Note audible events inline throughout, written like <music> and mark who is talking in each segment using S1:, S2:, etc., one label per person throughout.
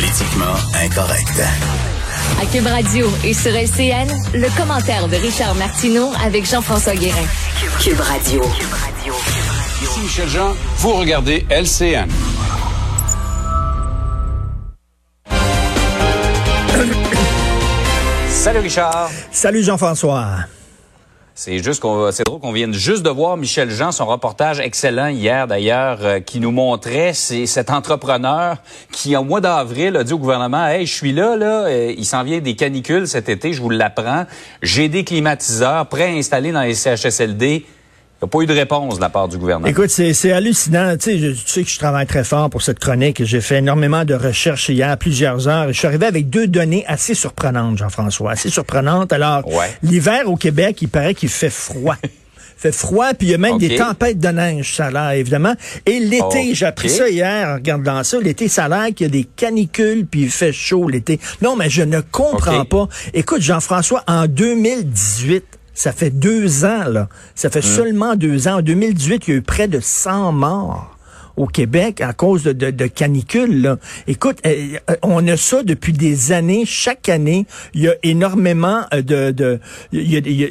S1: Politiquement incorrect.
S2: À Cube Radio et sur LCN, le commentaire de Richard Martineau avec Jean-François Guérin. Cube Radio.
S3: Ici Michel Jean, vous regardez LCN. Salut Richard.
S4: Salut Jean-François.
S3: C'est juste qu'on, c'est drôle qu'on vienne juste de voir Michel Jean, son reportage excellent hier d'ailleurs, euh, qui nous montrait cet entrepreneur qui au mois d'avril a dit au gouvernement, hey, je suis là, là, euh, il s'en vient des canicules cet été, je vous l'apprends, j'ai des climatiseurs prêts à installer dans les CHSLD. Il n'y a pas eu de réponse de la part du gouvernement.
S4: Écoute, c'est hallucinant. Tu sais, je, tu sais que je travaille très fort pour cette chronique. J'ai fait énormément de recherches hier, plusieurs heures. Je suis arrivé avec deux données assez surprenantes, Jean-François. Assez surprenantes. Alors, l'hiver au Québec, il paraît qu'il fait froid. <laughs> fait froid, puis il y a même des tempêtes de neige, ça a l'air, évidemment. Et l'été, j'ai appris ça hier en regardant ça, l'été, ça a l'air qu'il y a des canicules, puis il fait chaud l'été. Non, mais je ne comprends pas. Écoute, Jean-François, en 2018, ça fait deux ans, là. Ça fait hum. seulement deux ans. En 2018, il y a eu près de 100 morts au Québec à cause de, de, de canicules. Là. Écoute, euh, euh, on a ça depuis des années. Chaque année, il y a énormément euh, de... de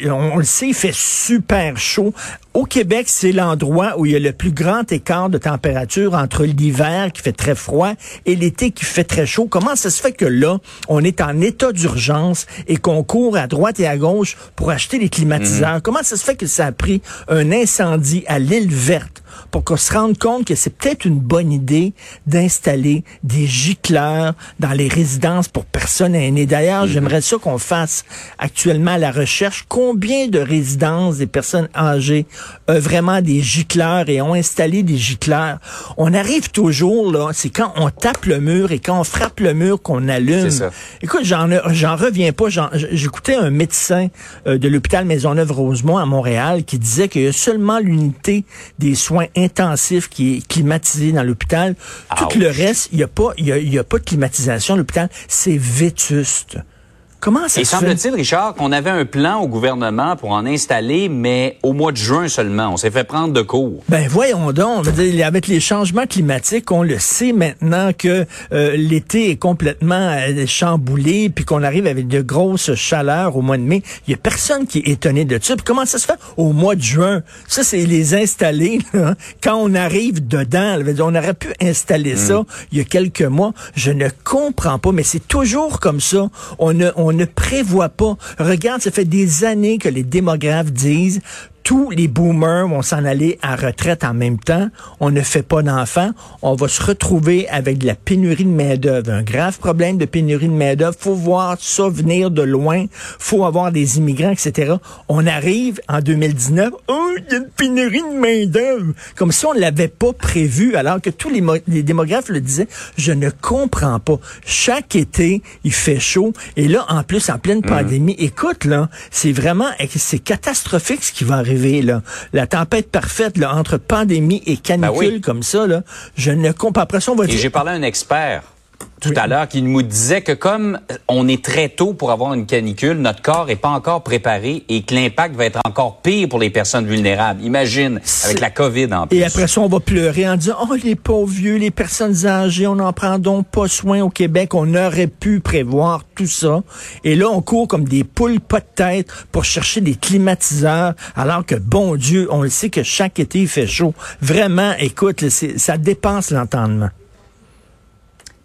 S4: on le sait, il fait super chaud. Au Québec, c'est l'endroit où il y a le plus grand écart de température entre l'hiver qui fait très froid et l'été qui fait très chaud. Comment ça se fait que là, on est en état d'urgence et qu'on court à droite et à gauche pour acheter des climatiseurs? Mhm. Comment ça se fait que ça a pris un incendie à l'île verte pour qu'on se rende compte que c'est peut-être une bonne idée d'installer des gicleurs dans les résidences pour personnes aînées? D'ailleurs, mhm. j'aimerais ça qu'on fasse actuellement la recherche. Combien de résidences des personnes âgées vraiment des gicleurs et ont installé des gicleurs? On arrive toujours, là, c'est quand on tape le mur et quand on frappe le mur qu'on allume. Écoute, j'en j'en reviens pas. J'écoutais un médecin euh, de l'hôpital Maisonneuve-Rosemont à Montréal qui disait qu'il y a seulement l'unité des soins intensifs qui est climatisée dans l'hôpital. Tout le reste, il n'y a, pas, y a, a pas de climatisation à l'hôpital. C'est vétuste. Comment ça
S3: Et semble-t-il, Richard, qu'on avait un plan au gouvernement pour en installer, mais au mois de juin seulement. On s'est fait prendre de court.
S4: Ben voyons donc. avec les changements climatiques, on le sait maintenant que euh, l'été est complètement euh, chamboulé, puis qu'on arrive avec de grosses chaleurs au mois de mai. Il y a personne qui est étonné de ça. Puis comment ça se fait au mois de juin? Ça, c'est les installer <laughs> quand on arrive dedans. on aurait pu installer ça mm. il y a quelques mois. Je ne comprends pas, mais c'est toujours comme ça. On, on on ne prévoit pas. Regarde, ça fait des années que les démographes disent tous les boomers vont s'en aller à retraite en même temps. On ne fait pas d'enfants. On va se retrouver avec de la pénurie de main-d'œuvre. Un grave problème de pénurie de main-d'œuvre. Faut voir ça venir de loin. Faut avoir des immigrants, etc. On arrive en 2019. Oh, il y a une pénurie de main-d'œuvre. Comme si on ne l'avait pas prévu, alors que tous les, les démographes le disaient. Je ne comprends pas. Chaque été, il fait chaud. Et là, en plus, en pleine mmh. pandémie, écoute, là, c'est vraiment, c'est catastrophique ce qui va arriver la tempête parfaite là, entre pandémie et canicule ben comme ça, là, je ne comprends pas. ça, on va
S3: et j'ai parlé à un expert tout à l'heure qui nous disait que comme on est très tôt pour avoir une canicule, notre corps est pas encore préparé et que l'impact va être encore pire pour les personnes vulnérables. Imagine, avec la COVID en plus.
S4: Et après ça, on va pleurer en disant, oh, les pauvres vieux, les personnes âgées, on n'en prend donc pas soin au Québec. On aurait pu prévoir tout ça. Et là, on court comme des poules pas de tête pour chercher des climatiseurs, alors que, bon Dieu, on le sait que chaque été, il fait chaud. Vraiment, écoute, ça dépense l'entendement.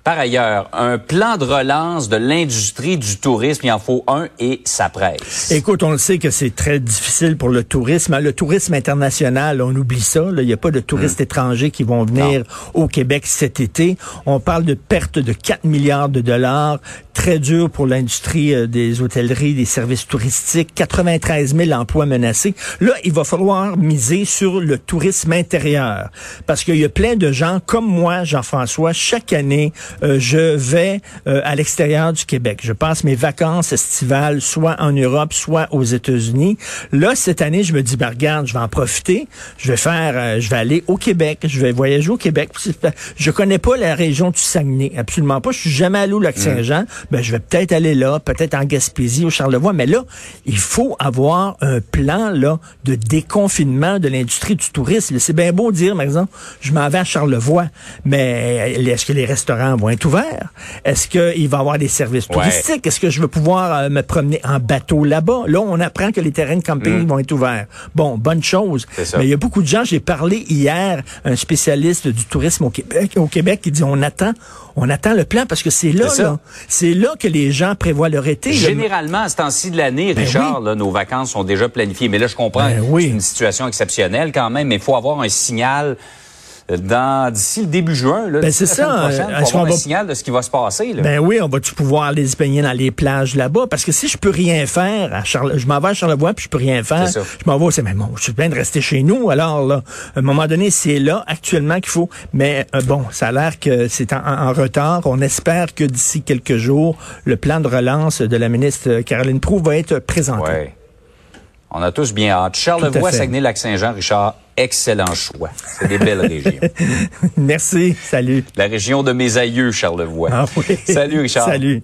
S3: Par ailleurs, un plan de relance de l'industrie du tourisme, il en faut un et ça presse.
S4: Écoute, on le sait que c'est très difficile pour le tourisme. Le tourisme international, on oublie ça. Il n'y a pas de touristes hum. étrangers qui vont venir au Québec cet été. On parle de perte de 4 milliards de dollars. Très dur pour l'industrie euh, des hôtelleries, des services touristiques. 93 000 emplois menacés. Là, il va falloir miser sur le tourisme intérieur. Parce qu'il y a plein de gens comme moi, Jean-François, chaque année, euh, je vais euh, à l'extérieur du Québec. Je passe mes vacances estivales soit en Europe, soit aux États-Unis. Là, cette année, je me dis, ben, regarde, je vais en profiter. Je vais faire, euh, je vais aller au Québec. Je vais voyager au Québec. Je connais pas la région du Saguenay, absolument pas. Je suis jamais allé au Lac-Saint-Jean. Mm. Ben, je vais peut-être aller là, peut-être en Gaspésie, au Charlevoix. Mais là, il faut avoir un plan là de déconfinement de l'industrie du tourisme. C'est bien beau de dire, par exemple, je m'en vais à Charlevoix, mais est-ce que les restaurants vont vont être ouverts? Est-ce qu'il va y avoir des services touristiques? Est-ce que je vais pouvoir euh, me promener en bateau là-bas? Là, on apprend que les terrains de camping mm. vont être ouverts. Bon, bonne chose. Mais il y a beaucoup de gens, j'ai parlé hier, un spécialiste du tourisme au Québec, au Québec qui dit on attend, on attend le plan parce que c'est là, là c'est là que les gens prévoient leur été.
S3: Généralement, à ce temps-ci de l'année, ben Richard, là, nos vacances sont déjà planifiées. Mais là, je comprends, ben c'est une situation exceptionnelle quand même, mais il faut avoir un signal dans d'ici le début juin. Là,
S4: ben c'est ça.
S3: Est-ce qu'on va un signal de ce qui va se passer? Là.
S4: Ben oui, on va-tu pouvoir aller se baigner dans les plages là-bas? Parce que si je peux rien faire, à Charle... je m'en vais à Charlevoix puis je peux rien faire, je m'en vais, c'est mais bon, je suis bien de rester chez nous. Alors là, à un moment donné, c'est là actuellement qu'il faut. Mais euh, bon, ça a l'air que c'est en, retard. On espère que d'ici quelques jours, le plan de relance de la ministre Caroline Proux va être présenté. Ouais.
S3: On a tous bien hâte. Charlevoix, Saguenay-Lac-Saint-Jean, Richard, excellent choix. C'est des belles régions. <laughs>
S4: Merci. Salut.
S3: La région de mes aïeux, Charlevoix. Ah oui. Salut, Richard.
S4: Salut.